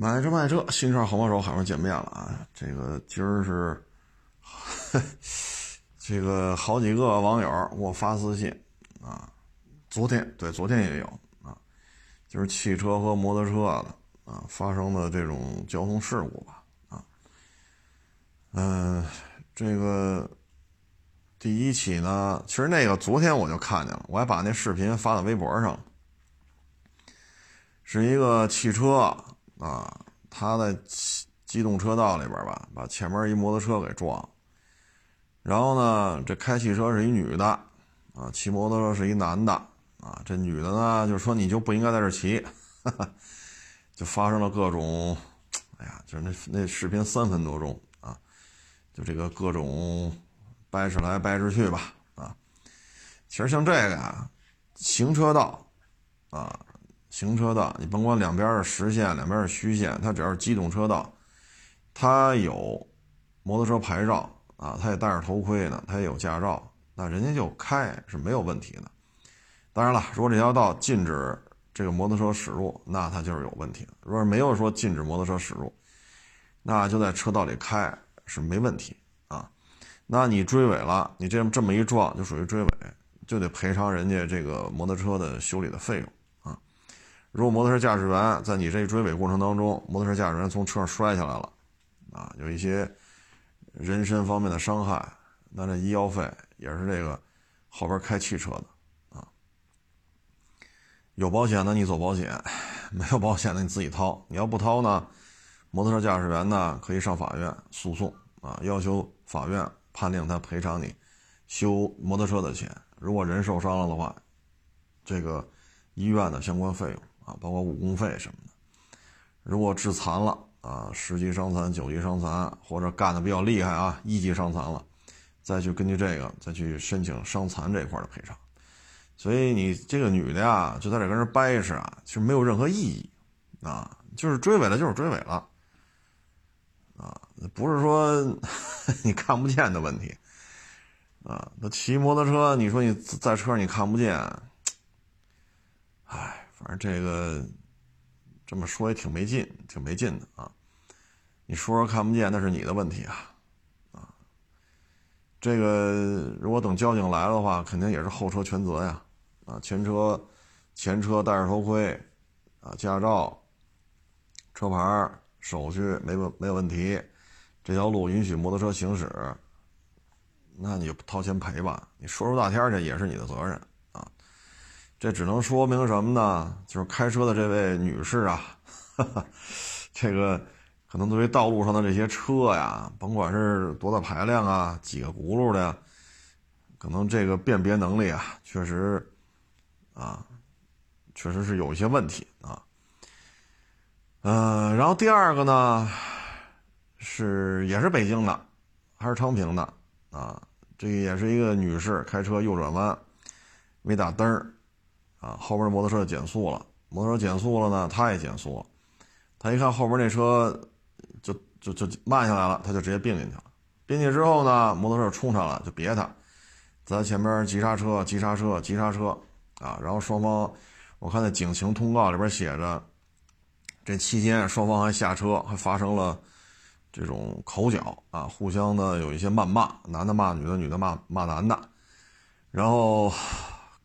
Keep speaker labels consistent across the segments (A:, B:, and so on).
A: 买车卖车，新车好帮手，好像见面了啊！这个今儿是，这个好几个网友给我发私信啊，昨天对，昨天也有啊，就是汽车和摩托车啊发生的这种交通事故吧啊，嗯，这个第一起呢，其实那个昨天我就看见了，我还把那视频发到微博上，是一个汽车。啊，他在机动车道里边吧，把前面一摩托车给撞。然后呢，这开汽车是一女的，啊，骑摩托车是一男的，啊，这女的呢就说你就不应该在这骑，哈 哈就发生了各种，哎呀，就是那那视频三分多钟啊，就这个各种掰扯来掰扯去吧，啊，其实像这个呀，行车道，啊。行车道，你甭管两边是实线，两边是虚线，它只要是机动车道，它有摩托车牌照啊，它也戴着头盔呢，它也有驾照，那人家就开是没有问题的。当然了，如果这条道禁止这个摩托车驶入，那它就是有问题。如果没有说禁止摩托车驶入，那就在车道里开是没问题啊。那你追尾了，你这这么一撞就属于追尾，就得赔偿人家这个摩托车的修理的费用。如果摩托车驾驶员在你这追尾过程当中，摩托车驾驶员从车上摔下来了，啊，有一些人身方面的伤害，那这医药费也是这个后边开汽车的啊。有保险的你走保险，没有保险的你自己掏。你要不掏呢，摩托车驾驶员呢可以上法院诉讼啊，要求法院判令他赔偿你修摩托车的钱。如果人受伤了的话，这个医院的相关费用。包括误工费什么的，如果致残了啊，十级伤残、九级伤残，或者干的比较厉害啊，一级伤残了，再去根据这个再去申请伤残这块的赔偿。所以你这个女的呀，就在这跟人掰扯啊，其实没有任何意义啊，就是追尾了就是追尾了啊，不是说 你看不见的问题啊。那骑摩托车，你说你在车上你看不见，唉。反正这个这么说也挺没劲，挺没劲的啊！你说说看不见，那是你的问题啊！啊，这个如果等交警来了的话，肯定也是后车全责呀！啊，前车前车戴着头盔，啊，驾照、车牌、手续没没有问题，这条路允许摩托车行驶，那你就掏钱赔吧！你说出大天去也是你的责任。这只能说明什么呢？就是开车的这位女士啊，这个可能作为道路上的这些车呀，甭管是多大排量啊，几个轱辘的呀，可能这个辨别能力啊，确实啊，确实是有一些问题啊。嗯，然后第二个呢，是也是北京的，还是昌平的啊？这也是一个女士开车右转弯没打灯儿。啊，后边摩托车减速了，摩托车减速了呢，他也减速。他一看后边那车，就就就慢下来了，他就直接并进去了。并进之后呢，摩托车冲上了，就别他，在他前边急刹车，急刹车，急刹车，啊，然后双方，我看那警情通告里边写着，这期间双方还下车，还发生了这种口角啊，互相的有一些谩骂，男的骂女的，女的骂骂男的，然后。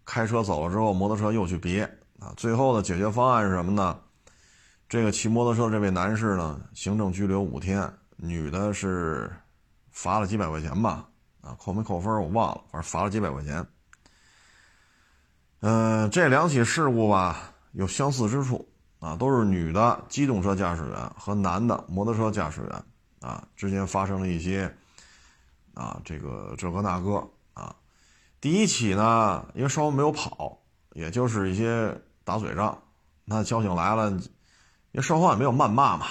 A: 开车走了之后，摩托车又去别啊！最后的解决方案是什么呢？这个骑摩托车这位男士呢，行政拘留五天，女的是罚了几百块钱吧？啊，扣没扣分我忘了，反正罚了几百块钱。嗯，这两起事故吧，有相似之处啊，都是女的机动车驾驶员和男的摩托车驾驶员啊之间发生了一些啊这个这个那个。第一起呢，因为双方没有跑，也就是一些打嘴仗。那交警来了，因为双方也没有谩骂嘛，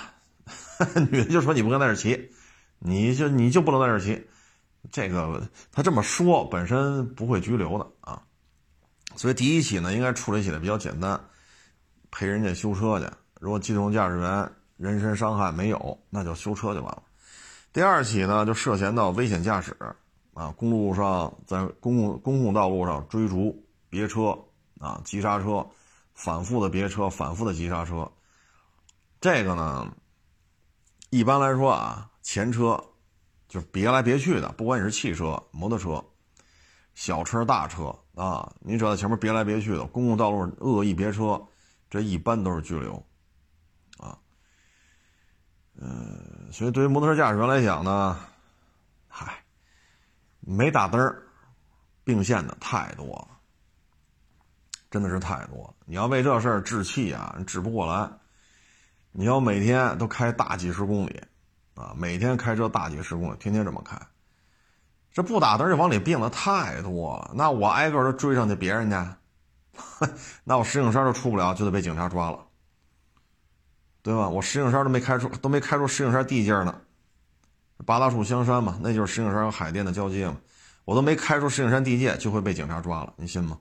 A: 女的就说你不跟在这骑，你就你就不能在这骑。这个他这么说本身不会拘留的啊。所以第一起呢，应该处理起来比较简单，赔人家修车去。如果机动驾驶员人身伤害没有，那就修车就完了。第二起呢，就涉嫌到危险驾驶。啊，公路上在公共公共道路上追逐别车啊，急刹车，反复的别车，反复的急刹车，这个呢，一般来说啊，前车就是别来别去的，不管你是汽车、摩托车、小车、大车啊，你只要在前面别来别去的，公共道路恶意别车，这一般都是拘留啊。嗯，所以对于摩托车驾驶员来讲呢，嗨，没打灯儿并线的太多了，真的是太多了。你要为这事儿置气啊，治不过来。你要每天都开大几十公里，啊，每天开车大几十公里，天天这么开，这不打灯就往里并的太多了。那我挨个都追上去别人家，那我石景山都出不了，就得被警察抓了，对吧？我石景山都没开出，都没开出石景山地界呢，八大处香山嘛，那就是石景山和海淀的交接嘛，我都没开出石景山地界，就会被警察抓了，你信吗？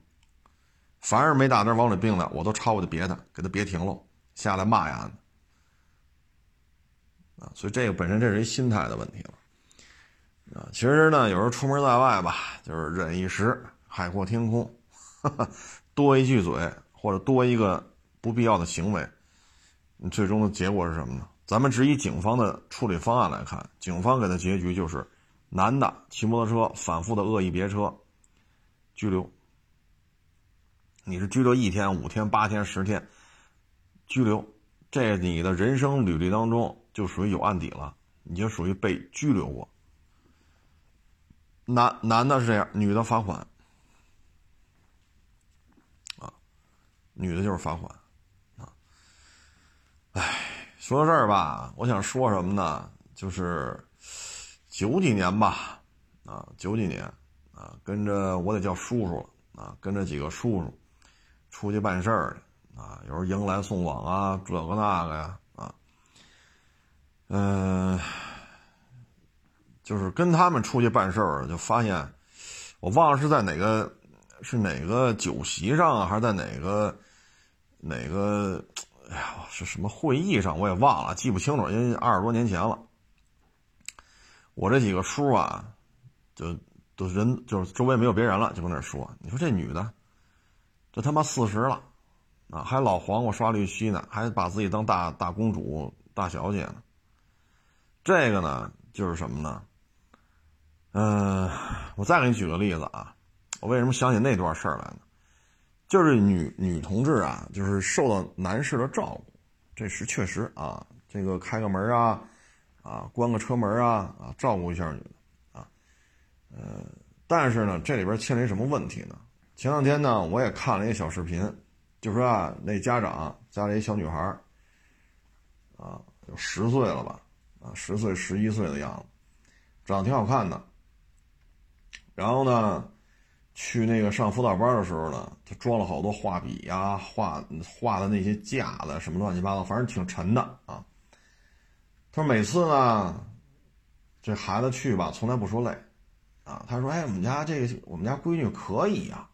A: 凡是没打灯往里并的，我都抄过去别他，给他别停了，下来骂呀。所以这个本身这是一心态的问题了，啊，其实呢，有时候出门在外吧，就是忍一时，海阔天空，多一句嘴或者多一个不必要的行为，你最终的结果是什么呢？咱们只以警方的处理方案来看，警方给的结局就是，男的骑摩托车反复的恶意别车，拘留。你是拘留一天、五天、八天、十天，拘留，这你的人生履历当中。就属于有案底了，你就属于被拘留过。男男的是这样，女的罚款。啊，女的就是罚款，说到这儿吧，我想说什么呢？就是九几年吧，啊，九几年，啊，跟着我得叫叔叔了，啊，跟着几个叔叔出去办事儿，啊，有时候迎来送往啊，这个那个呀。啊嗯，就是跟他们出去办事儿，就发现，我忘了是在哪个，是哪个酒席上啊，还是在哪个哪个，哎呀，是什么会议上，我也忘了，记不清楚，因为二十多年前了。我这几个叔啊，就都人就是周围没有别人了，就跟那说：“你说这女的，这他妈四十了，啊，还老黄瓜刷绿漆呢，还把自己当大大公主、大小姐呢。”这个呢，就是什么呢？嗯，我再给你举个例子啊。我为什么想起那段事儿来呢？就是女女同志啊，就是受到男士的照顾，这是确实啊。这个开个门啊，啊，关个车门啊，啊，照顾一下女的啊。呃，但是呢，这里边牵连什么问题呢？前两天呢，我也看了一个小视频，就说啊，那家长家里一小女孩啊，有十岁了吧。啊，十岁、十一岁的样子，长得挺好看的。然后呢，去那个上辅导班的时候呢，他装了好多画笔呀、画画的那些架子什么乱七八糟，反正挺沉的啊。他说每次呢，这孩子去吧，从来不说累，啊，他说：“哎，我们家这个我们家闺女可以呀，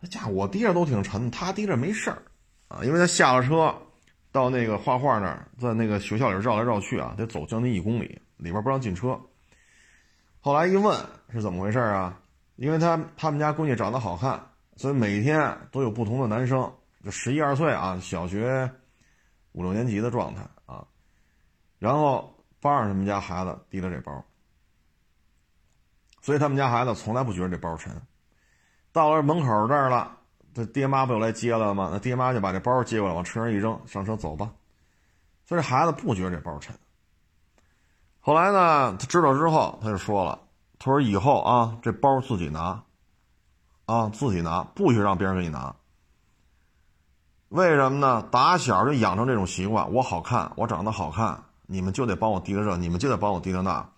A: 那家伙我提着都挺沉，他提着没事儿，啊，因为他下了车。”到那个画画那儿，在那个学校里绕来绕去啊，得走将近一公里，里边不让进车。后来一问是怎么回事啊？因为他他们家闺女长得好看，所以每天都有不同的男生，就十一二岁啊，小学五六年级的状态啊，然后帮着他们家孩子提了这包，所以他们家孩子从来不觉得这包沉。到了门口这儿了。这爹妈不就来接了吗？那爹妈就把这包接过来，往车上一扔，上车走吧。所以这孩子不觉得这包沉。后来呢，他知道之后，他就说了：“他说以后啊，这包自己拿，啊自己拿，不许让别人给你拿。为什么呢？打小就养成这种习惯，我好看，我长得好看，你们就得帮我提着这，你们就得帮我提着那。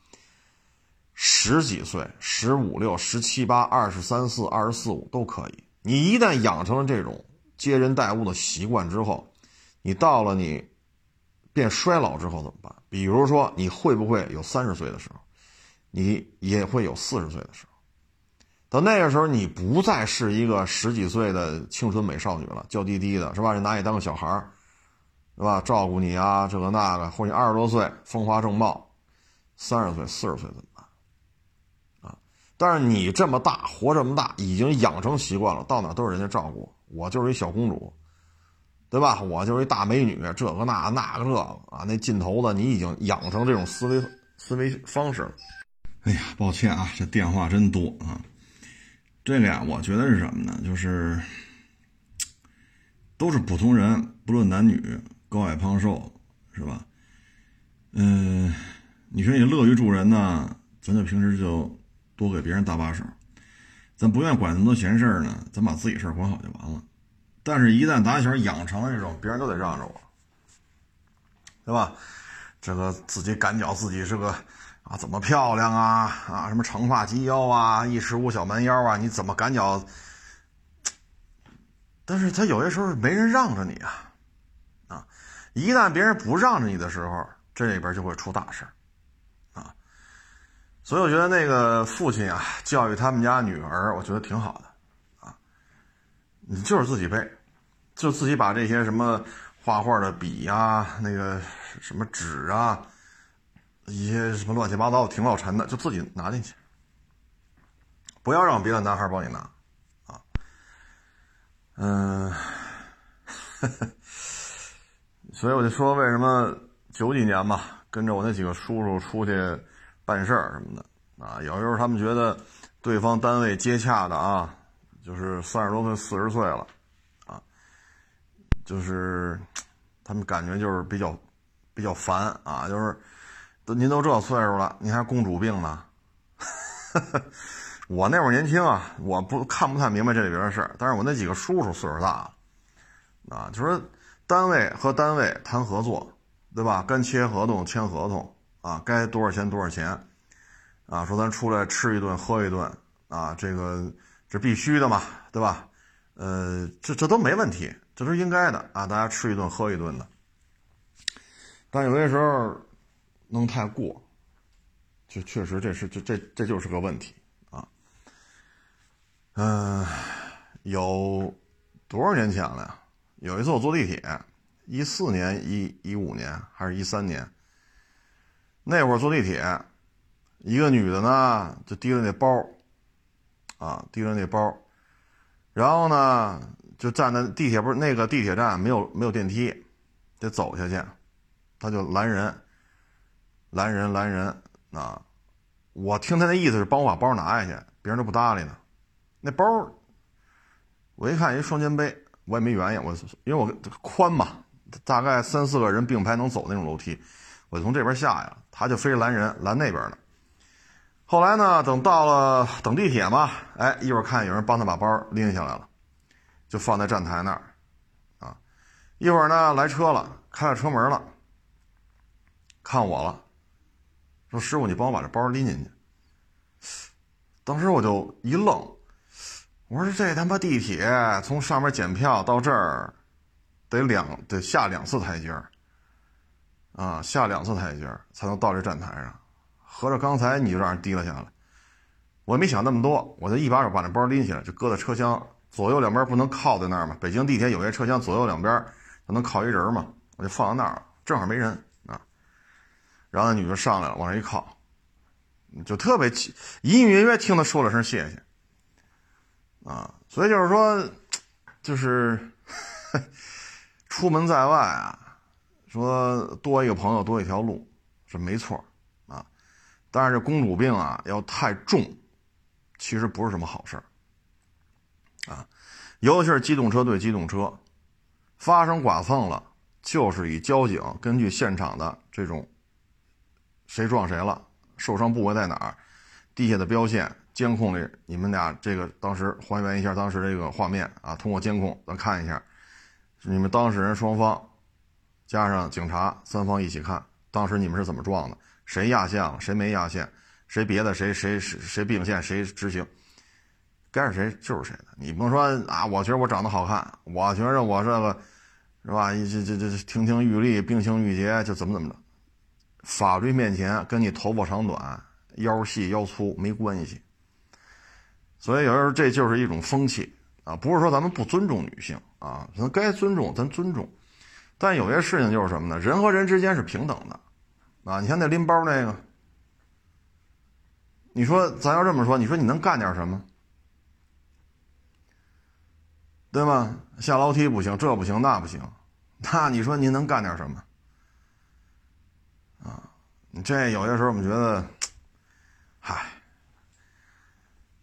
A: 十几岁，十五六、十七八、二十三四、二十四五都可以。”你一旦养成了这种接人待物的习惯之后，你到了你变衰老之后怎么办？比如说，你会不会有三十岁的时候，你也会有四十岁的时候？到那个时候，你不再是一个十几岁的青春美少女了，娇滴滴的，是吧？人拿你当个小孩儿，是吧？照顾你啊，这个那个，或者你二十多岁风华正茂，三十岁、四十岁怎么办？啊但是你这么大，活这么大，已经养成习惯了，到哪都是人家照顾我，就是一小公主，对吧？我就是一大美女，这个那那个这个啊，那劲头子你已经养成这种思维思维方式了。哎呀，抱歉啊，这电话真多啊。这个呀，我觉得是什么呢？就是都是普通人，不论男女，高矮胖瘦，是吧？嗯，你说你乐于助人呢，咱就平时就多给别人搭把手。咱不愿管那么多闲事呢，咱把自己事儿管好就完了。但是，一旦打小养成了这种，别人都得让着我，对吧？这个自己感觉自己是个啊，怎么漂亮啊啊，什么长发及腰啊，一尺五小蛮腰啊，你怎么赶脚？但是他有些时候没人让着你啊，啊，一旦别人不让着你的时候，这里边就会出大事啊。所以我觉得那个父亲啊，教育他们家女儿，我觉得挺好的啊。你就是自己背，就自己把这些什么画画的笔呀、那个什么纸啊，一些什么乱七八糟挺老沉的，就自己拿进去，不要让别的男孩帮你拿，啊，嗯，所以我就说，为什么九几年吧，跟着我那几个叔叔出去办事儿什么的啊，有时候他们觉得对方单位接洽的啊。就是三十多岁、四十岁了，啊，就是他们感觉就是比较比较烦啊，就是您都这岁数了，您还公主病呢？我那会儿年轻啊，我不看不太明白这里边的事儿，但是我那几个叔叔岁数大了，啊，就说单位和单位谈合作，对吧？该签合同签合同啊，该多少钱多少钱，啊，说咱出来吃一顿喝一顿啊，这个。这必须的嘛，对吧？呃，这这都没问题，这都是应该的啊！大家吃一顿喝一顿的。但有些时候弄太过，就确实这是这这这就是个问题啊。嗯，有多少年前了呀？有一次我坐地铁，一四年、一一五年还是一三年？那会儿坐地铁，一个女的呢，就提着那包。啊，提着那包，然后呢，就站在地铁不是那个地铁站没有没有电梯，得走下去，他就拦人，拦人拦人啊！我听他那意思是帮我把包拿下去，别人都不搭理呢。那包，我一看一双肩背，我也没原因，我因为我宽嘛，大概三四个人并排能走那种楼梯，我从这边下呀，他就非拦人拦那边的。后来呢？等到了等地铁嘛，哎，一会儿看有人帮他把包拎下来了，就放在站台那儿，啊，一会儿呢来车了，开了车门了，看我了，说师傅，你帮我把这包拎进去。当时我就一愣，我说这他妈地铁从上面检票到这儿，得两得下两次台阶儿，啊，下两次台阶儿才能到这站台上。合着刚才你就让人提了下来，我也没想那么多，我就一把手把那包拎起来，就搁在车厢左右两边不能靠在那儿嘛。北京地铁有些车厢左右两边它能靠一人嘛，我就放在那儿，正好没人。然后那女的上来了，往上一靠，就特别隐隐约约听她说了声谢谢啊。所以就是说，就是出门在外啊，说多一个朋友多一条路是没错啊。但是这公主病啊，要太重，其实不是什么好事儿，啊，尤其是机动车对机动车，发生剐蹭了，就是以交警根据现场的这种谁撞谁了，受伤部位在哪儿，地下的标线、监控里，你们俩这个当时还原一下当时这个画面啊，通过监控咱看一下，你们当事人双方加上警察三方一起看，当时你们是怎么撞的？谁压线了？谁没压线？谁别的？谁谁谁谁并线？谁执行？该是谁就是谁的。你不能说啊！我觉得我长得好看，我觉得我这个是吧？这这这亭亭玉立、冰清玉洁，就怎么怎么着？法律面前跟你头发长短、腰细腰粗没关系。所以有时候这就是一种风气啊！不是说咱们不尊重女性啊，咱该尊重咱尊重。但有些事情就是什么呢？人和人之间是平等的。啊，你像那拎包那个，你说咱要这么说，你说你能干点什么，对吗？下楼梯不行，这不行那不行那你说您能干点什么？这有些时候我们觉得，嗨，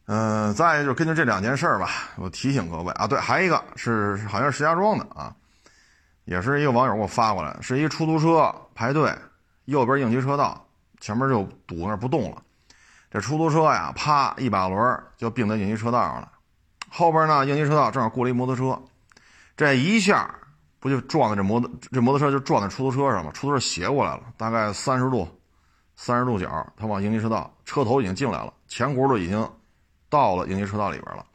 A: 嗯，再就根据这两件事儿吧，我提醒各位啊，对，还一个是好像是石家庄的啊，也是一个网友给我发过来，是一出租车排队，右边应急车道，前面就堵那不动了，这出租车呀，啪一把轮就并在应急车道上了，后边呢应急车道正好过了一摩托车，这一下。不就撞在这摩托这摩托车就撞在出租车上了？出租车斜过来了，大概三十度，三十度角，他往应急车道，车头已经进来了，前轱辘已经到了应急车道里边了。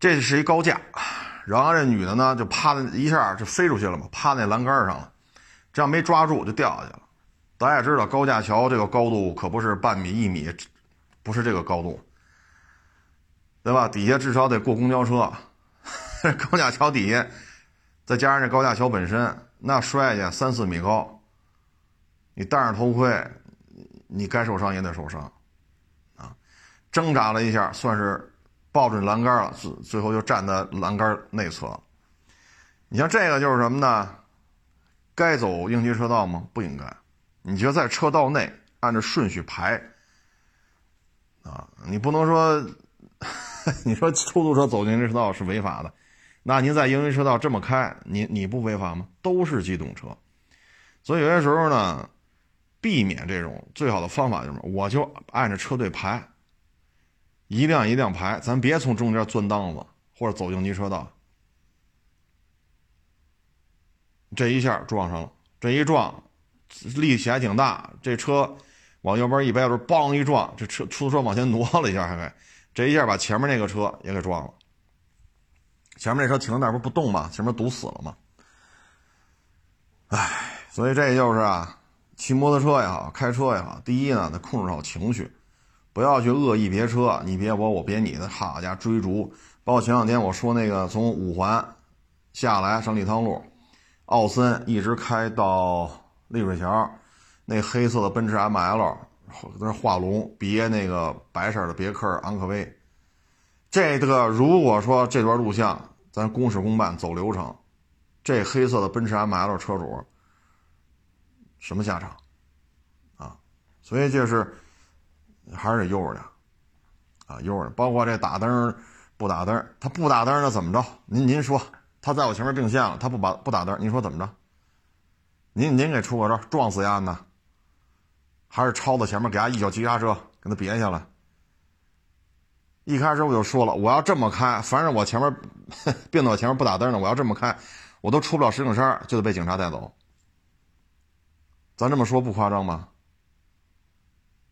A: 这是一高架，然后这女的呢就趴在一下就飞出去了嘛，趴那栏杆上了，这样没抓住就掉下去了。大家也知道高架桥这个高度可不是半米一米，不是这个高度，对吧？底下至少得过公交车。高架桥底下，再加上这高架桥本身，那摔下去三四米高，你戴上头盔，你该受伤也得受伤，啊，挣扎了一下，算是抱准栏杆了，最最后就站在栏杆内侧。你像这个就是什么呢？该走应急车道吗？不应该。你觉得在车道内按照顺序排，啊，你不能说，你说出租车走应急车道是违法的。那您在应急车道这么开，你你不违法吗？都是机动车，所以有些时候呢，避免这种最好的方法就是，我就按着车队排，一辆一辆排，咱别从中间钻档子或者走应急车道。这一下撞上了，这一撞，力气还挺大，这车往右边一掰，嘣一撞，这车出租车往前挪了一下，还给这一下把前面那个车也给撞了。前面那车停在那不不动吗？前面堵死了吗？唉，所以这就是啊，骑摩托车也好，开车也好，第一呢，得控制好情绪，不要去恶意别车，你别我，我别你的，好家伙，追逐。包括前两天我说那个从五环下来上立汤路，奥森一直开到丽水桥，那黑色的奔驰 ML 那画龙别那个白色的别克昂科威。这个如果说这段录像咱公事公办走流程，这黑色的奔驰 ML 车主什么下场啊？所以就是还是得悠着点啊，悠着。包括这打灯不打灯，他不打灯那怎么着？您您说他在我前面并线了，他不把不打灯，您说怎么着？您您给出个招，撞死丫呢？还是超到前面给他一脚急刹车给他别下来？一开始我就说了，我要这么开，反正我前面 并到我前面不打灯呢，我要这么开，我都出不了石景山，就得被警察带走。咱这么说不夸张吧？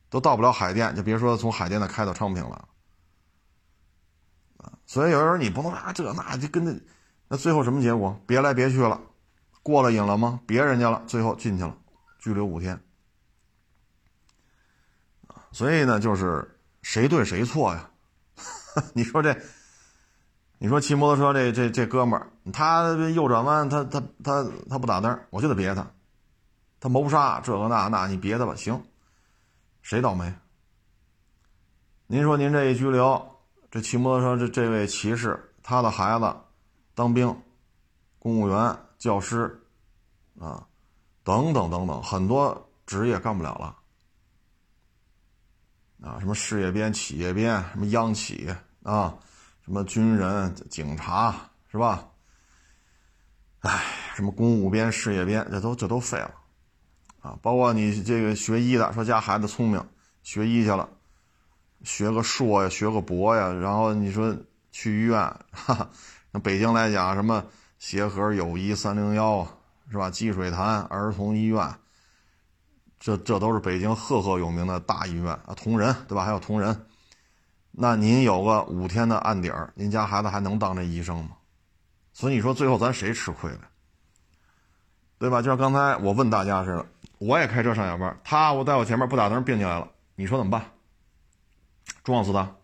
A: 都到不了海淀，就别说从海淀的开到昌平了。所以有时候你不能啊，这那就跟那那最后什么结果？别来别去了，过了瘾了吗？别人家了，最后进去了，拘留五天。所以呢，就是谁对谁错呀？你说这，你说骑摩托车这这这哥们儿，他右转弯，他他他他不打灯，我就得别他，他谋杀这个那那，你别的吧，行，谁倒霉？您说您这一拘留，这骑摩托车这这位骑士，他的孩子当兵、公务员、教师啊，等等等等，很多职业干不了了啊，什么事业编、企业编，什么央企。啊，什么军人、警察是吧？哎，什么公务编、事业编，这都这都废了，啊！包括你这个学医的，说家孩子聪明，学医去了，学个硕呀，学个博呀，然后你说去医院，哈哈，那北京来讲，什么协和、友谊、三零幺，是吧？积水潭儿童医院，这这都是北京赫赫有名的大医院啊，同仁对吧？还有同仁。那您有个五天的案底儿，您家孩子还能当这医生吗？所以你说最后咱谁吃亏了，对吧？就像刚才我问大家似的，我也开车上下班，他我在我前面不打灯并进来了，你说怎么办？撞死他？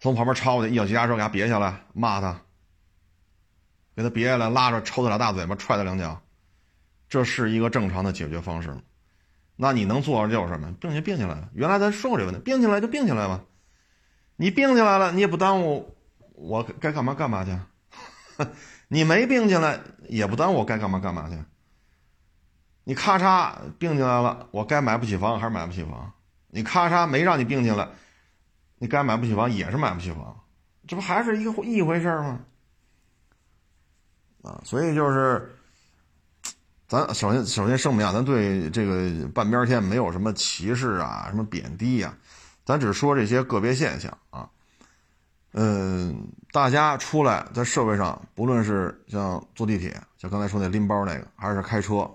A: 从旁边超过去，一脚急刹车给他别下来，骂他，给他别下来，拉着抽他俩大嘴巴，踹他两脚，这是一个正常的解决方式吗？那你能做的就是什么？并且并起来了。原来咱说过这个问题，并起来就并起来吧。你并起来了，你 也不耽误我该干嘛干嘛去。你没并进来也不耽误我该干嘛干嘛去。你咔嚓并进来了，我该买不起房还是买不起房？你咔嚓没让你并进来，你该买不起房也是买不起房，这不还是一个一回事吗？啊，所以就是，咱首先首先声明啊，咱对这个半边天没有什么歧视啊，什么贬低呀，咱只说这些个别现象啊。嗯，大家出来在社会上，不论是像坐地铁，像刚才说那拎包那个，还是开车，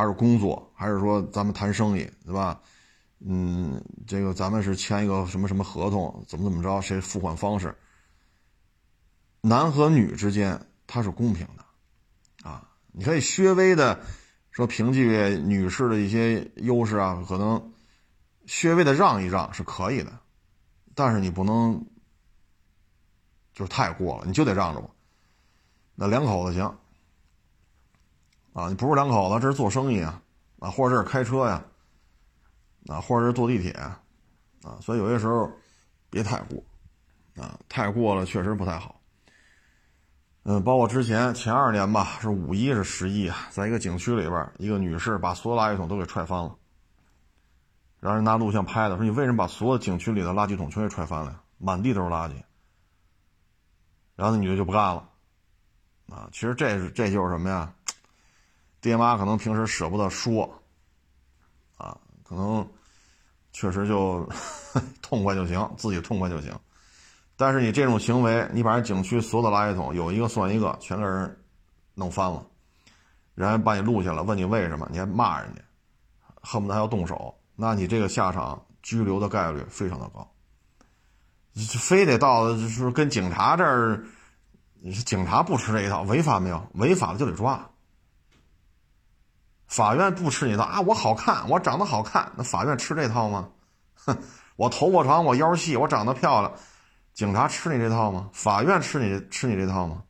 A: 还是工作，还是说咱们谈生意，对吧？嗯，这个咱们是签一个什么什么合同，怎么怎么着，谁付款方式？男和女之间。它是公平的，啊，你可以稍微的说凭借女士的一些优势啊，可能稍微的让一让是可以的，但是你不能就是太过了，你就得让着我。那两口子行，啊，你不是两口子，这是做生意啊，啊，或者这是开车呀，啊，或者是坐地铁，啊，所以有些时候别太过，啊，太过了确实不太好。嗯，包括之前前二年吧，是五一是十一啊，在一个景区里边，一个女士把所有垃圾桶都给踹翻了，让人拿录像拍的，说你为什么把所有景区里的垃圾桶全给踹翻了呀？满地都是垃圾。然后那女的就不干了，啊，其实这是这就是什么呀？爹妈可能平时舍不得说，啊，可能确实就 痛快就行，自己痛快就行。但是你这种行为，你把人景区所有的垃圾桶有一个算一个，全给人弄翻了，人家把你录下来，问你为什么，你还骂人家，恨不得还要动手，那你这个下场拘留的概率非常的高。非得到就是跟警察这儿，警察不吃这一套，违法没有？违法了就得抓。法院不吃你套啊，我好看，我长得好看，那法院吃这套吗？哼，我头发长，我腰细，我长得漂亮。警察吃你这套吗？法院吃你吃你这套吗？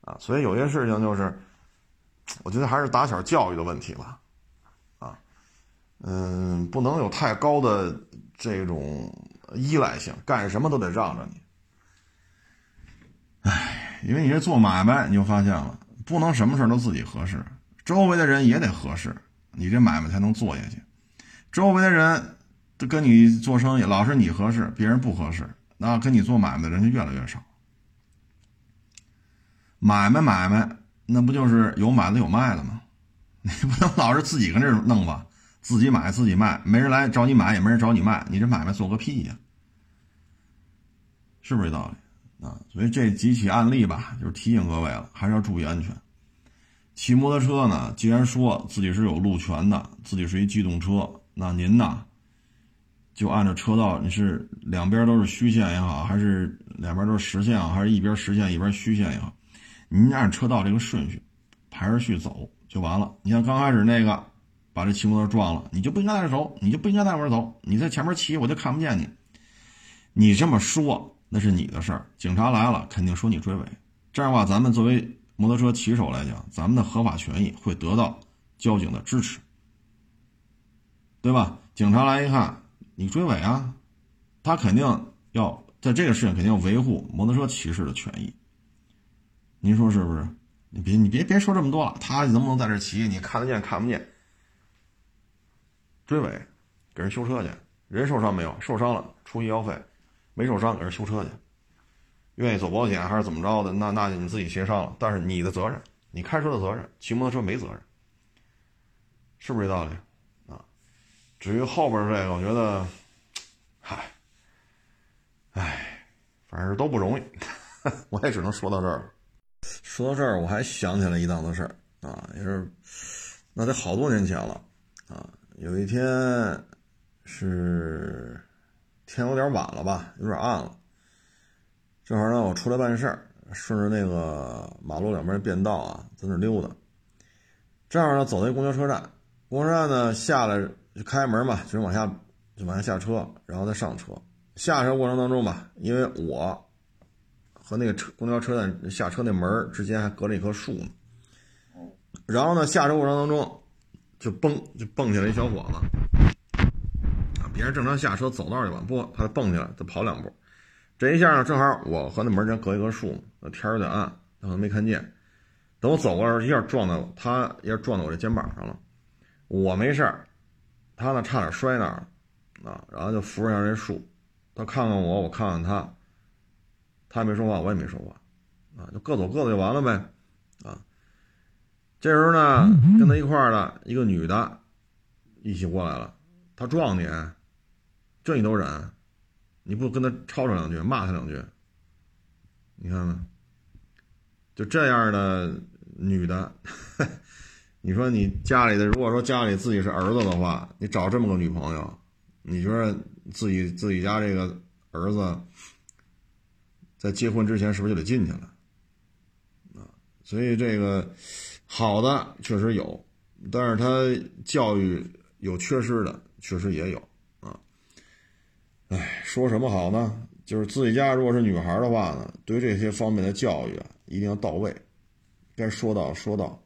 A: 啊，所以有些事情就是，我觉得还是打小教育的问题吧，啊，嗯，不能有太高的这种依赖性，干什么都得让着你。哎，因为你这做买卖，你就发现了，不能什么事都自己合适，周围的人也得合适，你这买卖才能做下去。周围的人都跟你做生意，老是你合适，别人不合适。那跟你做买卖的人就越来越少。买卖买卖，那不就是有买的有卖的吗？你不能老是自己跟这弄吧？自己买自己卖，没人来找你买，也没人找你卖，你这买卖做个屁呀？是不是这道理啊？所以这几起案例吧，就是提醒各位了，还是要注意安全。骑摩托车呢，既然说自己是有路权的，自己是一机动车，那您呢？就按照车道，你是两边都是虚线也好，还是两边都是实线啊，还是一边实线一边虚线也好，您按车道这个顺序排着序走就完了。你像刚开始那个把这骑摩托撞了，你就不应该在这走，你就不应该在那边走，你在前面骑我就看不见你。你这么说那是你的事儿，警察来了肯定说你追尾。这样的话，咱们作为摩托车骑手来讲，咱们的合法权益会得到交警的支持，对吧？警察来一看。你追尾啊，他肯定要在这个事情肯定要维护摩托车骑士的权益。您说是不是？你别你别别说这么多了，他能不能在这骑？你看得见看不见？追尾，给人修车去，人受伤没有？受伤了出医药费，没受伤给人修车去。愿意走保险还是怎么着的？那那你自己协商了。但是你的责任，你开车的责任，骑摩托车没责任，是不是这道理啊？至于后边这个，我觉得，嗨，唉，反正都不容易，我也只能说到这儿。说到这儿，我还想起来一档子事儿啊，也是，那得好多年前了啊。有一天是天有点晚了吧，有点暗了，正好呢，我出来办事儿，顺着那个马路两边便道啊，在那溜达。正好呢，走到一公交车站，公交车站呢下来。就开门嘛，就是往下，就往下下车，然后再上车。下车过程当中吧，因为我和那个车公交车站下车那门之间还隔着一棵树呢。然后呢，下车过程当中就蹦就蹦起来一小伙子，啊，别人正常下车走道去吧，不，他蹦起来，他跑两步。这一下呢，正好我和那门间隔一棵树，那天有点暗，他可能没看见。等我走过来，一下撞到他，一下撞到我这肩膀上了。我没事儿，他呢差点摔那儿啊，然后就扶着下这树。他看看我，我看看他，他也没说话，我也没说话，啊，就各走各的就完了呗，啊。这时候呢，跟他一块儿的一个女的，一起过来了。他撞你，这你都忍？你不跟他吵吵两句，骂他两句？你看看，就这样的女的，你说你家里的，如果说家里自己是儿子的话，你找这么个女朋友，你觉得自己自己家这个儿子在结婚之前是不是就得进去了？啊，所以这个。好的确实有，但是他教育有缺失的，确实也有。哎，说什么好呢？就是自己家如果是女孩的话呢，对这些方面的教育啊，一定要到位，该说到说到，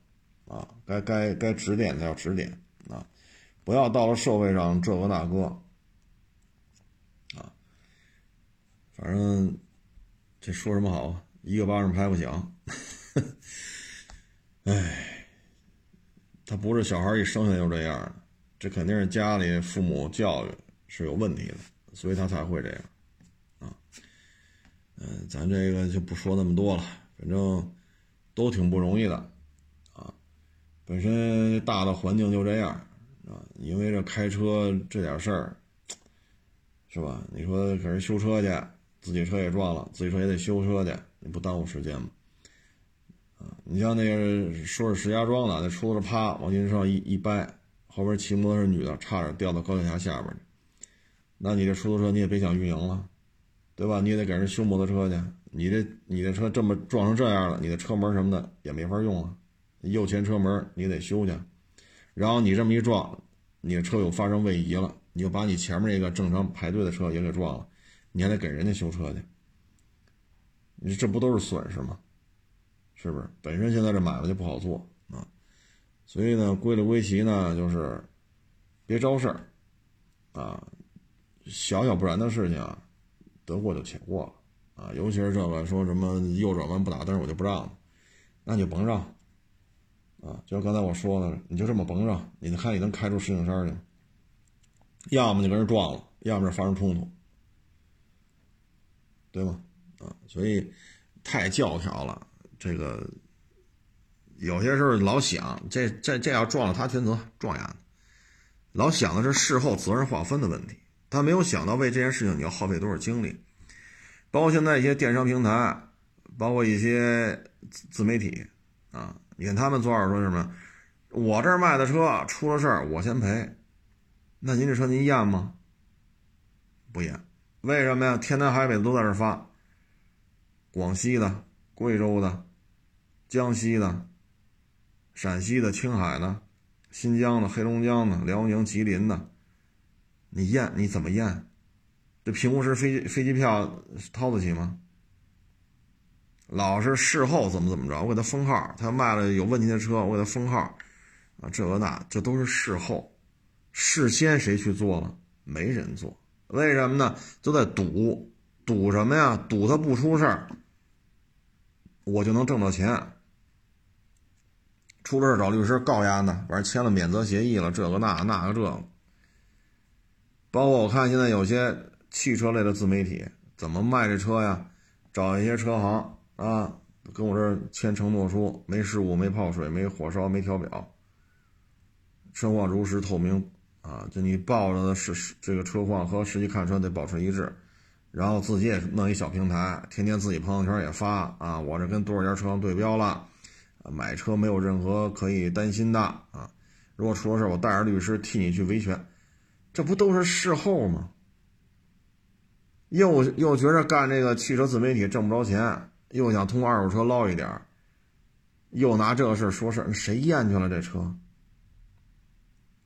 A: 啊，该该该指点的要指点啊，不要到了社会上这个那个，啊，反正这说什么好啊，一个巴掌拍不响。哎，他不是小孩一生下来就这样，这肯定是家里父母教育是有问题的，所以他才会这样，啊，嗯，咱这个就不说那么多了，反正都挺不容易的，啊，本身大的环境就这样，啊，因为这开车这点事儿，是吧？你说给人修车去，自己车也撞了，自己车也得修车去，你不耽误时间吗？啊你像那个说是石家庄的，那出租车啪往您身上一一掰，后边骑摩托车女的差点掉到高架桥下边去，那你这出租车你也别想运营了，对吧？你也得给人修摩托车去，你这你这车这么撞成这样了，你的车门什么的也没法用了，右前车门你得修去，然后你这么一撞，你的车又发生位移了，你又把你前面那个正常排队的车也给撞了，你还得给人家修车去，你这不都是损失吗？是不是本身现在这买卖就不好做啊？所以呢，归了归齐呢，就是别招事儿啊，小小不然的事情啊，得过就且过了啊。尤其是这个说什么右转弯不打灯，我就不让了，那你就甭让啊。就刚才我说的，你就这么甭让，你看你能开出石景山去？要么就跟人撞了，要么发生冲突，对吗？啊，所以太教条了。这个有些时候老想，这这这要撞了他全责，撞呀！老想的是事后责任划分的问题，他没有想到为这件事情你要耗费多少精力。包括现在一些电商平台，包括一些自自媒体啊，你看他们昨儿说什么？我这儿卖的车出了事儿，我先赔。那您这车您验吗？不验，为什么呀？天南海北都在这发，广西的、贵州的。江西的、陕西的、青海的、新疆的、黑龙江的、辽宁、吉林的，你验你怎么验？这评估师飞机飞机票掏得起吗？老是事后怎么怎么着，我给他封号，他卖了有问题的车，我给他封号，啊，这个那，这都是事后，事先谁去做了？没人做，为什么呢？都在赌，赌什么呀？赌他不出事儿，我就能挣到钱。出了事找律师告丫呢，反正签了免责协议了，这个那那个这个，包括我看现在有些汽车类的自媒体怎么卖这车呀？找一些车行啊，跟我这儿签承诺书，没事故，没泡水，没火烧，没调表，车况如实透明啊，就你报着的是这个车况和实际看车得保持一致，然后自己也弄一小平台，天天自己朋友圈也发啊，我这跟多少家车行对标了。买车没有任何可以担心的啊！如果出了事我带着律师替你去维权，这不都是事后吗？又又觉着干这个汽车自媒体挣不着钱，又想通过二手车捞一点又拿这个事说事谁验去了这车？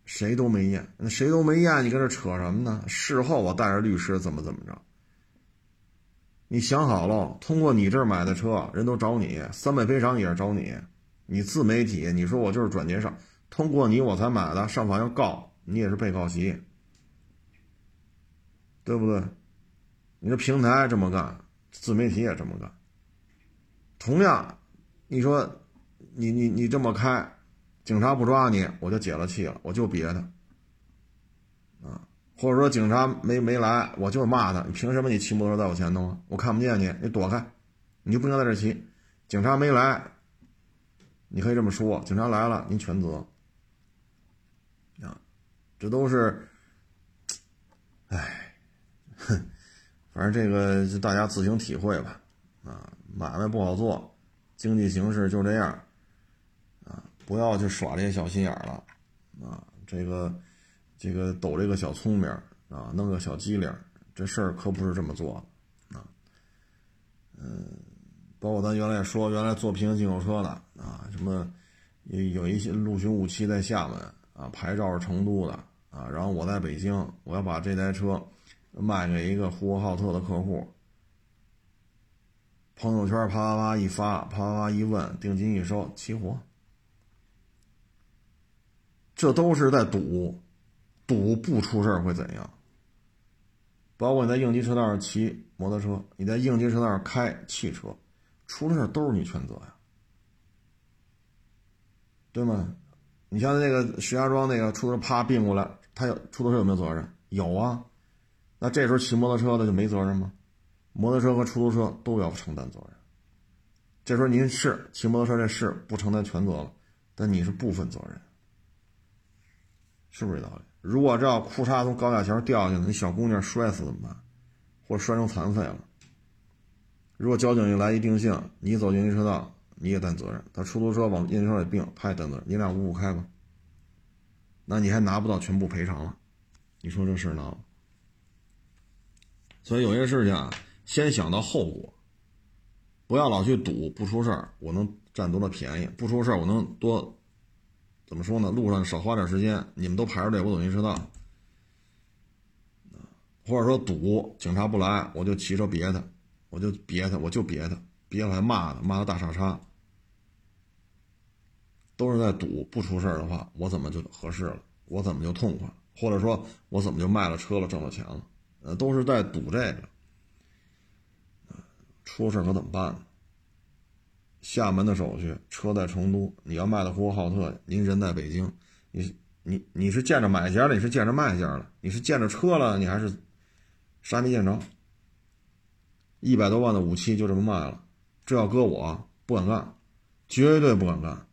A: 谁都没验，那谁都没验，你跟这扯什么呢？事后我带着律师怎么怎么着？你想好了，通过你这儿买的车，人都找你，三倍赔偿也是找你。你自媒体，你说我就是转介绍，通过你我才买的，上法院告你也是被告席，对不对？你说平台这么干，自媒体也这么干，同样你说你你你这么开，警察不抓你，我就解了气了，我就别他，啊，或者说警察没没来，我就骂他，你凭什么你骑摩托车在我前头啊？我看不见你，你躲开，你就不应该在这骑。警察没来，你可以这么说，警察来了，您全责。啊，这都是，哎，哼，反正这个就大家自行体会吧。啊，买卖不好做，经济形势就这样。啊，不要去耍这些小心眼了。啊，这个，这个抖这个小聪明啊，弄个小机灵，这事儿可不是这么做。啊，嗯，包括咱原来也说，原来做平行进口车的啊，什么有有一些陆巡武器在厦门。啊，牌照是成都的啊，然后我在北京，我要把这台车卖给一个呼和浩特的客户，朋友圈啪啪啪一发，啪啪啪一问，定金一收，起火。这都是在赌，赌不出事会怎样？包括你在应急车道上骑摩托车，你在应急车道上开汽车，出了事都是你全责呀，对吗？你像那个石家庄那个出租车啪并过来，他有出租车有没有责任？有啊，那这时候骑摩托车的就没责任吗？摩托车和出租车都要承担责任。这时候您是骑摩托车这事不承担全责了，但你是部分责任，是不是这道理？如果这要裤衩从高架桥掉下去，那小姑娘摔死怎么办？或者摔成残废了？如果交警一来一定性，你走应急车道。你也担责任，他出租车往应急车里并，他也担责任。你俩五五开吧，那你还拿不到全部赔偿了，你说这事闹？所以有些事情啊，先想到后果，不要老去赌，不出事儿我能占多少便宜，不出事儿我能多，怎么说呢？路上少花点时间，你们都排着队，我走应急车道，或者说赌警察不来，我就骑车别他，我就别他，我就别他，别了还骂他，骂他大傻叉。都是在赌，不出事儿的话，我怎么就合适了？我怎么就痛快？或者说，我怎么就卖了车了，挣了钱了？呃，都是在赌这个。出事可怎么办呢？厦门的手续，车在成都，你要卖到呼和浩特，您人在北京，你你你是见着买家了，你是见着卖家了，你是见着车了，你还是啥也没见着？一百多万的武器就这么卖了，这要搁我不敢干，绝对不敢干。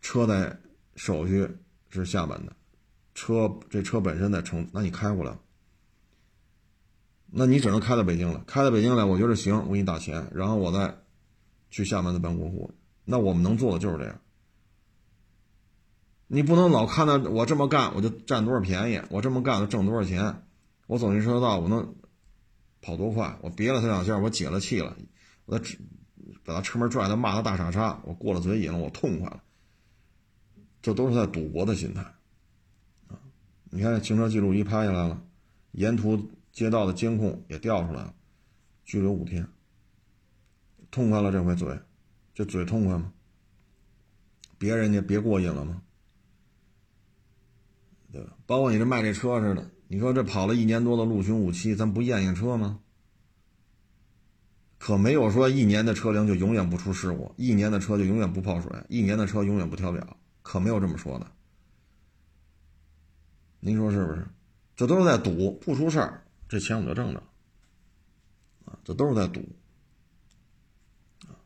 A: 车在手续是厦门的，车这车本身在成，那你开过来，那你只能开到北京了。开到北京来，我觉得行，我给你打钱，然后我再去厦门的办过户。那我们能做的就是这样。你不能老看到我这么干，我就占多少便宜，我这么干就挣多少钱，我走进车道我能跑多快，我别了他两下，我解了气了，我把他车门拽他，骂他大傻叉，我过了嘴瘾了，我痛快了。这都是在赌博的心态，啊！你看行车记录仪拍下来了，沿途街道的监控也调出来了，拘留五天。痛快了这回嘴，这嘴痛快吗？别人家别过瘾了吗？对吧？包括你这卖这车似的，你说这跑了一年多的陆巡五七，咱不验验车吗？可没有说一年的车龄就永远不出事故，一年的车就永远不泡水，一年的车永远不调表。可没有这么说的，您说是不是？这都是在赌，不出事儿，这钱我就挣着。啊，这都是在赌啊。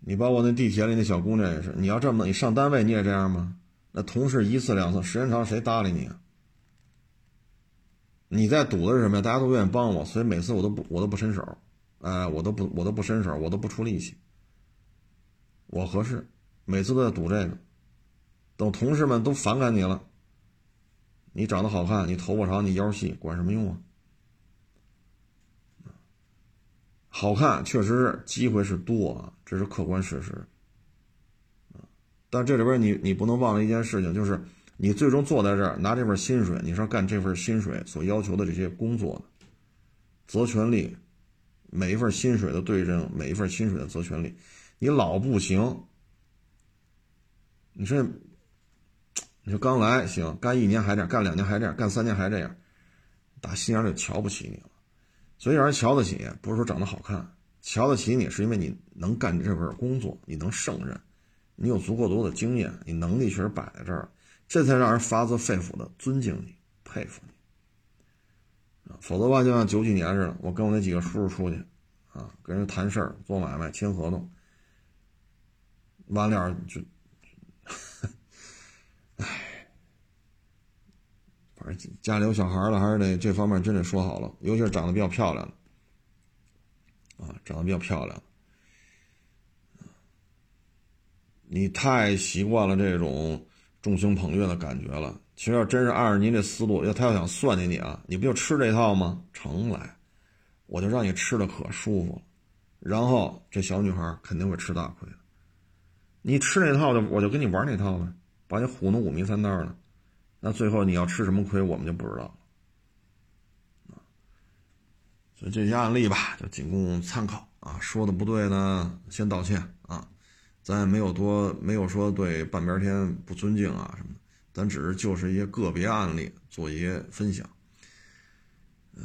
A: 你包括那地铁里那小姑娘也是，你要这么，你上单位你也这样吗？那同事一次两次，时间长谁搭理你啊？你在赌的是什么呀？大家都愿意帮我，所以每次我都不，我都不伸手，哎，我都不，我都不伸手，我都不出力气，我合适。每次都在赌这个，等同事们都反感你了，你长得好看，你头发长，你腰细，管什么用啊？好看确实是机会是多啊，这是客观事实。但这里边你你不能忘了一件事情，就是你最终坐在这儿拿这份薪水，你是要干这份薪水所要求的这些工作的，责权利，每一份薪水的对应，每一份薪水的责权利，你老不行。你说，你说刚来行，干一年还这样，干两年还这样，干三年还这样，打心眼里瞧不起你了。所以让人瞧得起，不是说长得好看，瞧得起你是因为你能干这份工作，你能胜任，你有足够多的经验，你能力确实摆在这儿，这才让人发自肺腑的尊敬你、佩服你。否则吧，就像九几年似的，我跟我那几个叔叔出去，啊，跟人谈事儿、做买卖、签合同，完了就，唉，反正家里有小孩了，还是得这方面真得说好了，尤其是长得比较漂亮的，啊，长得比较漂亮，你太习惯了这种众星捧月的感觉了。其实要真是按照您这思路，要他要想算计你啊，你不就吃这套吗？成来，我就让你吃的可舒服了，然后这小女孩肯定会吃大亏的。你吃那套的，我就跟你玩那套呗，把你唬弄五迷三道的，那最后你要吃什么亏，我们就不知道了。所以这些案例吧，就仅供参考啊。说的不对呢，先道歉啊，咱也没有多没有说对半边天不尊敬啊什么的。咱只是就是一些个别案例做一些分享，呃，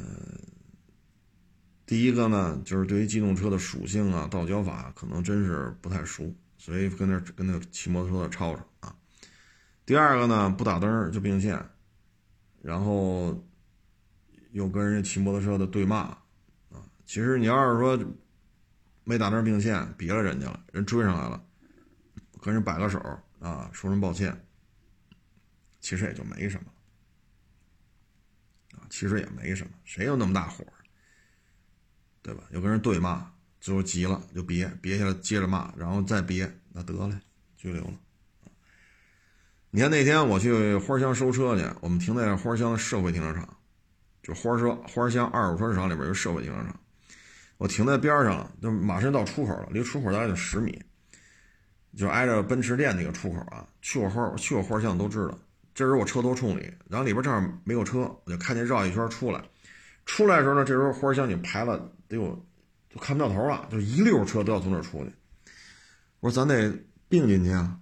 A: 第一个呢，就是对于机动车的属性啊、道交法可能真是不太熟，所以跟那跟那骑摩托车的吵吵。第二个呢，不打灯就并线，然后又跟人家骑摩托车的对骂啊。其实你要是说没打灯并线，别了人家了，人追上来了，跟人摆个手啊，说声抱歉。其实也就没什么，啊，其实也没什么，谁有那么大火，对吧？有跟人对骂，最后急了就别别下来，接着骂，然后再别，那得了，拘留了。你看那天我去花乡收车去，我们停在花乡社会停车场，就花车花乡二手车市场里边有社会停车场，我停在边上了，就马上到出口了，离出口大概就十米，就挨着奔驰店那个出口啊。去过花去过花乡都知道。这时候我车都冲里，然后里边正好没有车，我就看见绕一圈出来。出来的时候呢，这时候花香已经排了得有，就看不到头了，就一溜车都要从这出去。我说咱得并进去啊，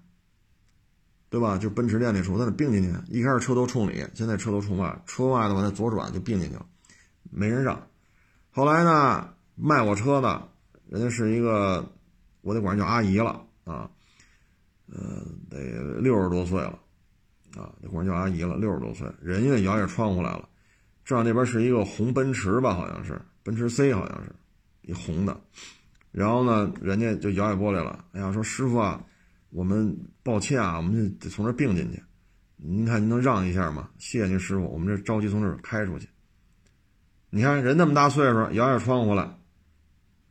A: 对吧？就奔驰店那处，咱得并进去。一开始车头冲里，现在车头冲外，车外的话再左转就并进去了，没人让。后来呢，卖我车的，人家是一个，我得管人叫阿姨了啊，呃，得六十多岁了。啊，得管人叫阿姨了，六十多岁，人家摇下窗户来了，正好那边是一个红奔驰吧，好像是奔驰 C，好像是一红的，然后呢，人家就摇下玻璃了，哎呀，说师傅啊，我们抱歉啊，我们得从这并进去，您看您能让一下吗？谢谢您师傅，我们这着急从这儿开出去。你看人那么大岁数，摇下窗户来，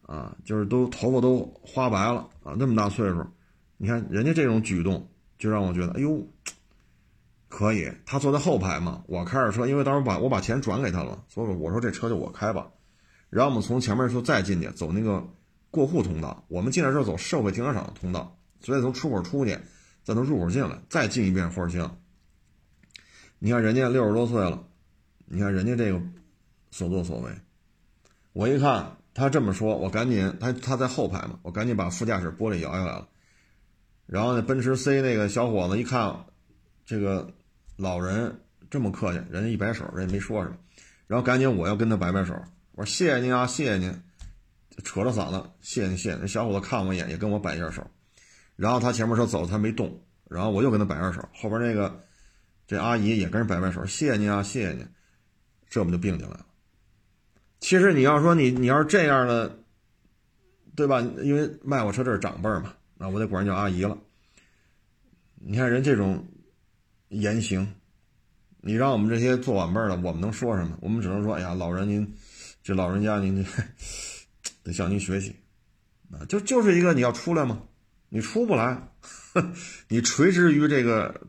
A: 啊，就是都头发都花白了啊，那么大岁数，你看人家这种举动，就让我觉得，哎呦。可以，他坐在后排嘛，我开着车，因为当时把我把钱转给他了，所以我说这车就我开吧。然后我们从前面说再进去，走那个过户通道。我们进来时候走社会停车场的通道，所以从出口出去，再从入口进来，再进一遍花乡。你看人家六十多岁了，你看人家这个所作所为，我一看他这么说，我赶紧他他在后排嘛，我赶紧把副驾驶玻璃摇下来了。然后那奔驰 C 那个小伙子一看这个。老人这么客气，人家一摆手，人也没说什么，然后赶紧我要跟他摆摆手，我说谢谢您啊，谢谢您，扯着嗓子谢谢您谢谢。那小伙子看我一眼，也跟我摆一下手，然后他前面车走他没动，然后我又跟他摆摆手，后边那个这阿姨也跟人摆摆手，谢谢您啊，谢谢您，这我们就并进来了？其实你要说你你要是这样的，对吧？因为卖我车这是长辈嘛，那我得管人叫阿姨了。你看人这种。言行，你让我们这些做晚辈的，我们能说什么？我们只能说：哎呀，老人您，这老人家您这 得向您学习啊！就就是一个你要出来吗？你出不来，你垂直于这个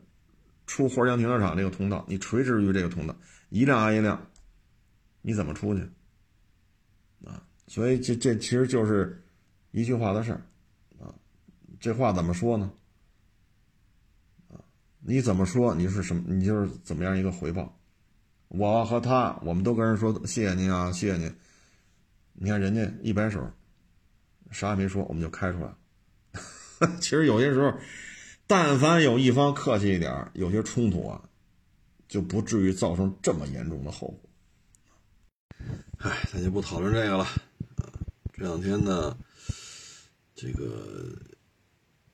A: 出花江停车场这个通道，你垂直于这个通道，一辆挨一辆，你怎么出去啊？所以这这其实就是一句话的事儿啊！这话怎么说呢？啊你怎么说？你是什么？你就是怎么样一个回报？我和他，我们都跟人说谢谢您啊，谢谢您。你看人家一摆手，啥也没说，我们就开出来了。其实有些时候，但凡有一方客气一点，有些冲突啊，就不至于造成这么严重的后果。唉，咱就不讨论这个了。这两天呢，这个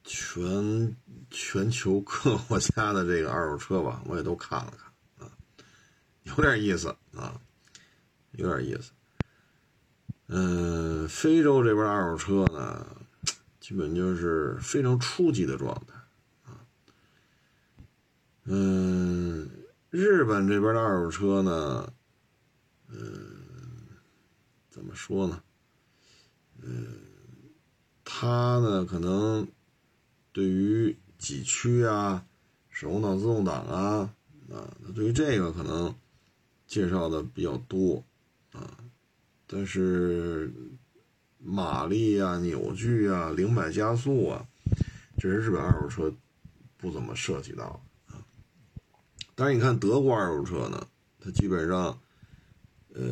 A: 全全球各国家的这个二手车吧，我也都看了看啊，有点意思啊，有点意思。嗯，非洲这边二手车呢，基本就是非常初级的状态啊。嗯，日本这边的二手车呢，嗯，怎么说呢？嗯，他呢可能对于几驱啊、手动挡、自动挡啊，啊，对于这个可能介绍的比较多啊。但是马力啊、扭矩啊、零百加速啊，这是日本二手车不怎么涉及到啊。但是你看德国二手车呢，它基本上，呃，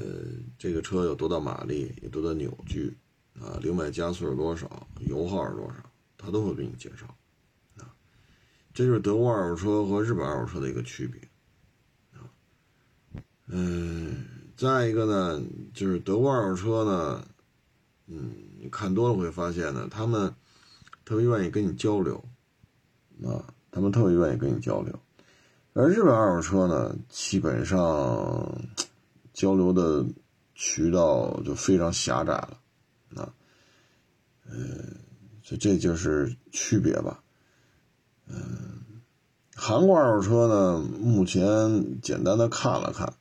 A: 这个车有多大马力，有多大扭矩啊，零百加速是多少，油耗是多少，它都会给你介绍啊。这就是德国二手车和日本二手车的一个区别啊。嗯。再一个呢，就是德国二手车呢，嗯，你看多了会发现呢，他们特别愿意跟你交流，啊，他们特别愿意跟你交流，而日本二手车呢，基本上交流的渠道就非常狭窄了，啊，嗯，所以这就是区别吧，嗯，韩国二手车呢，目前简单的看了看。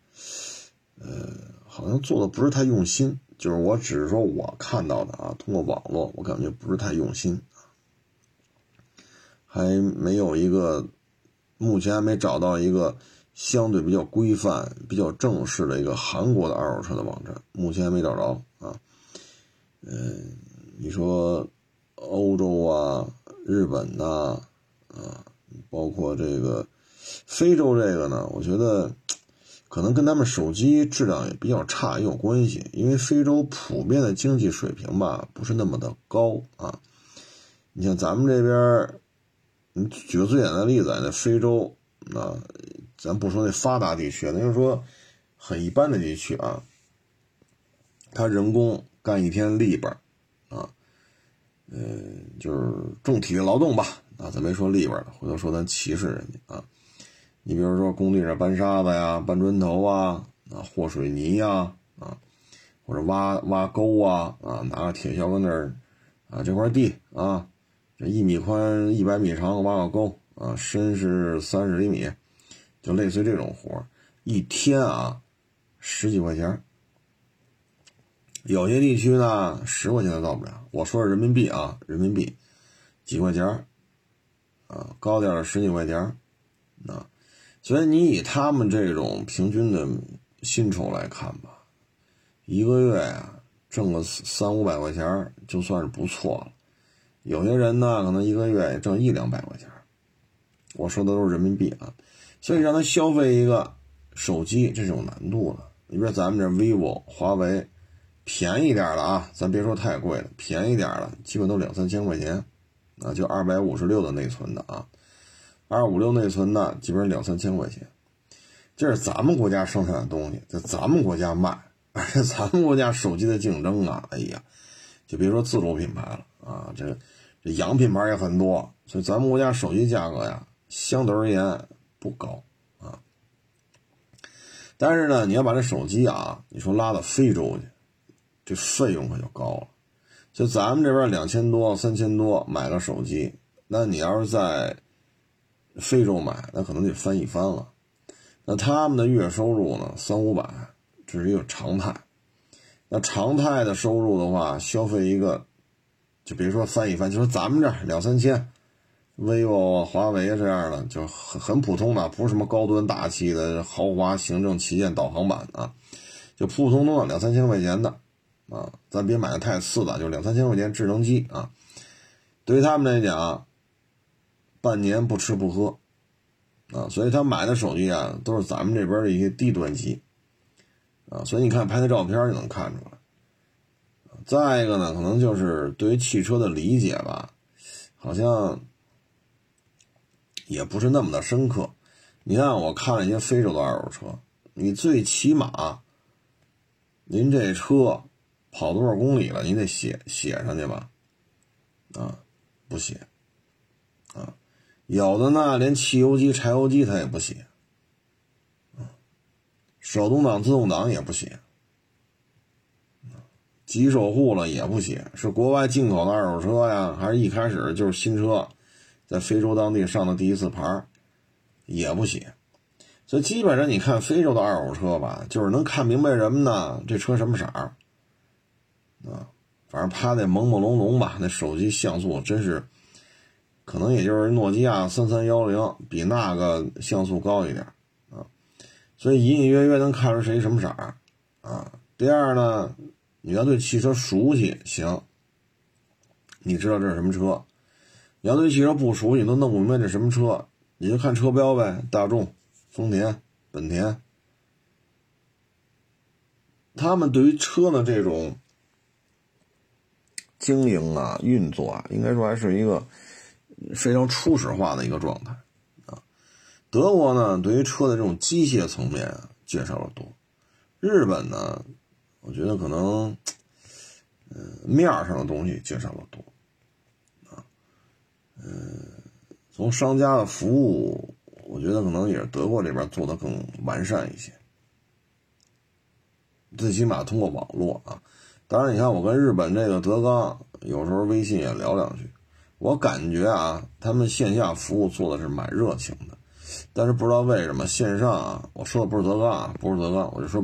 A: 呃，好像做的不是太用心，就是我只是说我看到的啊，通过网络，我感觉不是太用心还没有一个，目前还没找到一个相对比较规范、比较正式的一个韩国的二手车的网站，目前还没找着啊。嗯，你说欧洲啊、日本呐，啊，包括这个非洲这个呢，我觉得。可能跟他们手机质量也比较差也有关系，因为非洲普遍的经济水平吧不是那么的高啊。你像咱们这边，你举个最简单的例子，那非洲啊，咱不说那发达地区，那就说很一般的地区啊，他人工干一天力本啊，嗯，就是重体力劳动吧啊，咱没说力本回头说咱歧视人家啊。你比如说工地上搬沙子呀、搬砖头啊、啊和水泥呀、啊或者挖挖沟啊、啊拿个铁锹搁那儿啊这块地啊，这一米宽、一百米长挖个沟啊，深是三十厘米，就类似于这种活一天啊十几块钱，有些地区呢十块钱都到不了。我说是人民币啊，人民币几块钱啊，高点的十几块钱啊。所以你以他们这种平均的薪酬来看吧，一个月呀挣个三五百块钱就算是不错了。有些人呢可能一个月也挣一两百块钱，我说的都是人民币啊。所以让他消费一个手机，这是有难度的。你比如咱们这 vivo、华为，便宜点的啊，咱别说太贵了，便宜点的基本都两三千块钱，啊，就二百五十六的内存的啊。二五六内存的，基本上两三千块钱，这是咱们国家生产的东西，在咱们国家卖，而且咱们国家手机的竞争啊，哎呀，就别说自主品牌了啊，这这洋品牌也很多，所以咱们国家手机价格呀，相对而言不高啊。但是呢，你要把这手机啊，你说拉到非洲去，这费用可就高了。就咱们这边两千多、三千多买个手机，那你要是在非洲买那可能得翻一番了，那他们的月收入呢三五百，这是一个常态。那常态的收入的话，消费一个，就别说翻一番，就说咱们这两三千，vivo、华为这样的就很很普通的，不是什么高端大气的豪华行政旗舰导航版啊，就普普通通的两三千块钱的啊，咱别买的太次的，就两三千块钱智能机啊，对于他们来讲。半年不吃不喝，啊，所以他买的手机啊，都是咱们这边的一些低端机，啊，所以你看拍那照片就能看出来。再一个呢，可能就是对于汽车的理解吧，好像也不是那么的深刻。你看，我看了一些非洲的二手车，你最起码，您这车跑多少公里了，你得写写上去吧？啊，不写，有的呢连汽油机、柴油机它也不写，手动挡、自动挡也不写，急守护了也不写，是国外进口的二手车呀，还是一开始就是新车，在非洲当地上的第一次牌，也不写。所以基本上你看非洲的二手车吧，就是能看明白什么呢？这车什么色儿啊？反正拍的朦朦胧胧吧。那手机像素真是，可能也就是诺基亚三三幺零比那个像素高一点啊。所以隐隐约约能看出谁什么色儿啊。第二呢，你要对汽车熟悉行，你知道这是什么车；你要对汽车不熟悉，你都弄不明白这什么车，你就看车标呗，大众。丰田、本田，他们对于车的这种经营啊、运作啊，应该说还是一个非常初始化的一个状态啊。德国呢，对于车的这种机械层面，介绍的多；日本呢，我觉得可能，嗯，面上的东西介绍的多啊。嗯，从商家的服务。我觉得可能也是德国这边做的更完善一些，最起码通过网络啊。当然，你看我跟日本这个德纲有时候微信也聊两句，我感觉啊，他们线下服务做的是蛮热情的，但是不知道为什么线上啊，我说的不是德纲啊，不是德纲，我就说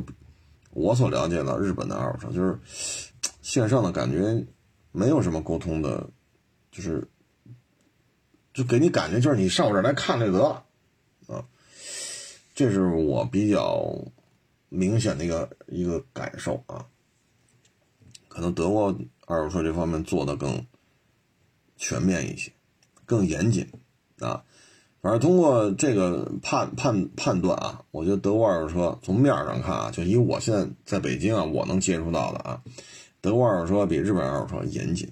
A: 我所了解的日本的二手车，就是线上的感觉没有什么沟通的，就是就给你感觉就是你上我这儿来看就得了。啊，这是我比较明显的一个一个感受啊。可能德国二手车这方面做的更全面一些，更严谨啊。反正通过这个判判判断啊，我觉得德国二手车从面上看啊，就以我现在在北京啊，我能接触到的啊，德国二手车比日本二手车严谨。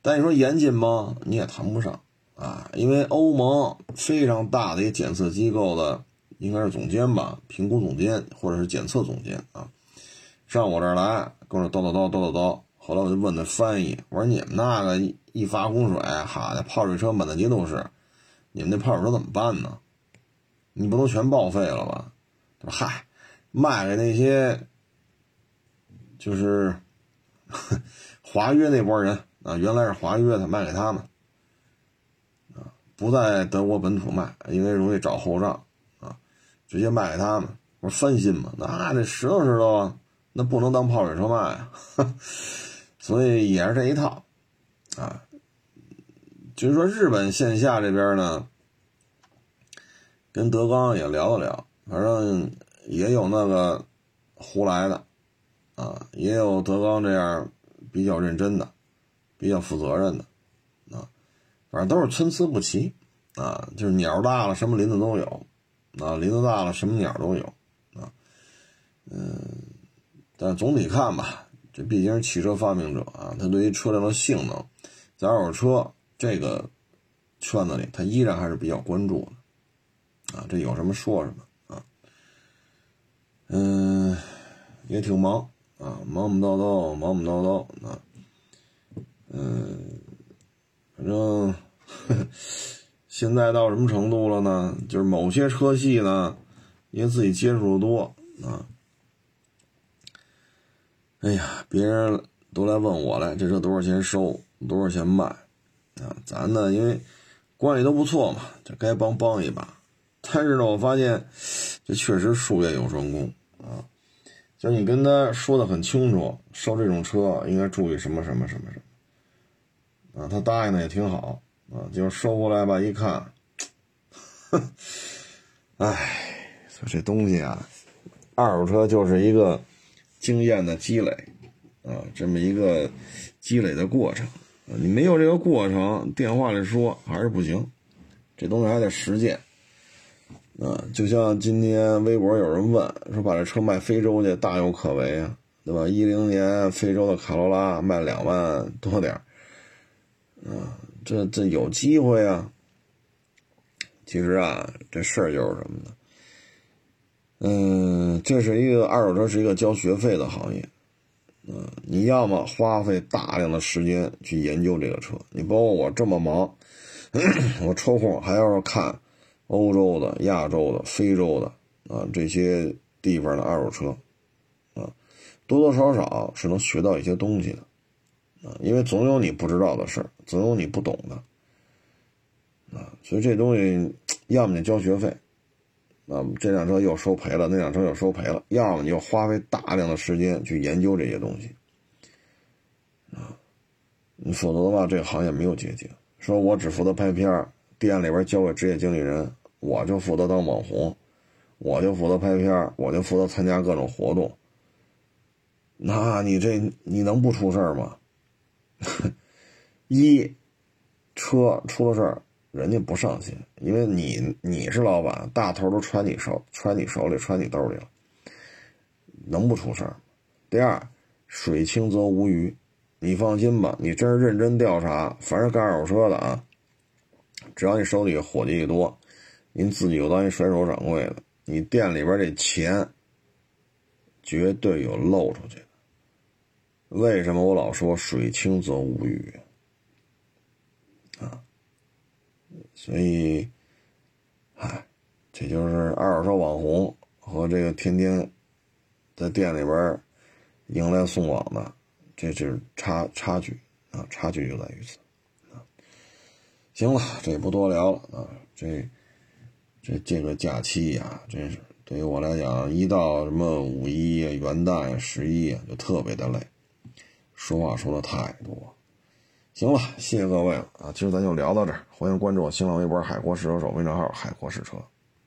A: 但你说严谨吗？你也谈不上。啊，因为欧盟非常大的一个检测机构的，应该是总监吧，评估总监或者是检测总监啊，上我这儿来跟我叨叨叨叨叨叨。后来我就问他翻译，我说你们那个一发洪水，哈的泡水车满大街都是，你们那泡水车怎么办呢？你不能全报废了吧？嗨，卖给那些就是 华约那波人啊，原来是华约的，卖给他们啊。不在德国本土卖，因为容易找后账啊，直接卖给他们。我说翻新嘛，那这石头石头，那不能当泡水车卖啊。所以也是这一套啊。就是说日本线下这边呢，跟德刚也聊了聊，反正也有那个胡来的啊，也有德刚这样比较认真的、比较负责任的。啊反正都是参差不齐，啊，就是鸟大了什么林子都有，啊，林子大了什么鸟都有，啊，嗯，但总体看吧，这毕竟是汽车发明者啊，他对于车辆的性能，在二手车这个圈子里，他依然还是比较关注的，啊，这有什么说什么啊，嗯，也挺忙啊，忙忙叨叨，忙忙叨叨啊，嗯。反正现在到什么程度了呢？就是某些车系呢，因为自己接触的多啊，哎呀，别人都来问我来，这车多少钱收，多少钱卖啊？咱呢，因为关系都不错嘛，这该帮帮一把。但是呢，我发现这确实术业有专攻啊，就你跟他说的很清楚，收这种车应该注意什么什么什么什么。啊，他答应的也挺好啊，就收过来吧，一看，唉，说这东西啊，二手车就是一个经验的积累啊，这么一个积累的过程，你没有这个过程，电话里说还是不行，这东西还得实践啊。就像今天微博有人问说，把这车卖非洲去，大有可为啊，对吧？一零年非洲的卡罗拉卖两万多点。啊，这这有机会啊！其实啊，这事儿就是什么呢？嗯，这是一个二手车，是一个交学费的行业。嗯，你要么花费大量的时间去研究这个车，你包括我这么忙，我抽空还要看欧洲的、亚洲的、非洲的啊这些地方的二手车，啊，多多少少是能学到一些东西的，啊，因为总有你不知道的事儿，总有你不懂的，啊，所以这东西要么你交学费，啊，这辆车又收赔了，那辆车又收赔了，要么你就花费大量的时间去研究这些东西。你否则的话，这个行业没有捷径。说我只负责拍片店里边交给职业经理人，我就负责当网红，我就负责拍片我就负责参加各种活动。那你这你能不出事儿吗？一车出了事，人家不上心，因为你你是老板，大头都揣你手，揣你手里，揣你兜里了，能不出事儿？第二，水清则无鱼。你放心吧，你真是认真调查，凡是干二手车的啊，只要你手里伙计一多，您自己又当一甩手掌柜的，你店里边这钱绝对有漏出去的。为什么我老说水清则无鱼啊？所以，哎，这就是二手车网红和这个天天在店里边迎来送往的。这就是差差距啊，差距就在于此啊。行了，这也不多聊了啊。这这这个假期呀，真是对于我来讲，一到什么五一、元旦、十一啊，就特别的累，说话说的太多。行了，谢谢各位了啊。今儿咱就聊到这儿，欢迎关注我新浪微博“海阔试车手”微信号“海阔试车”。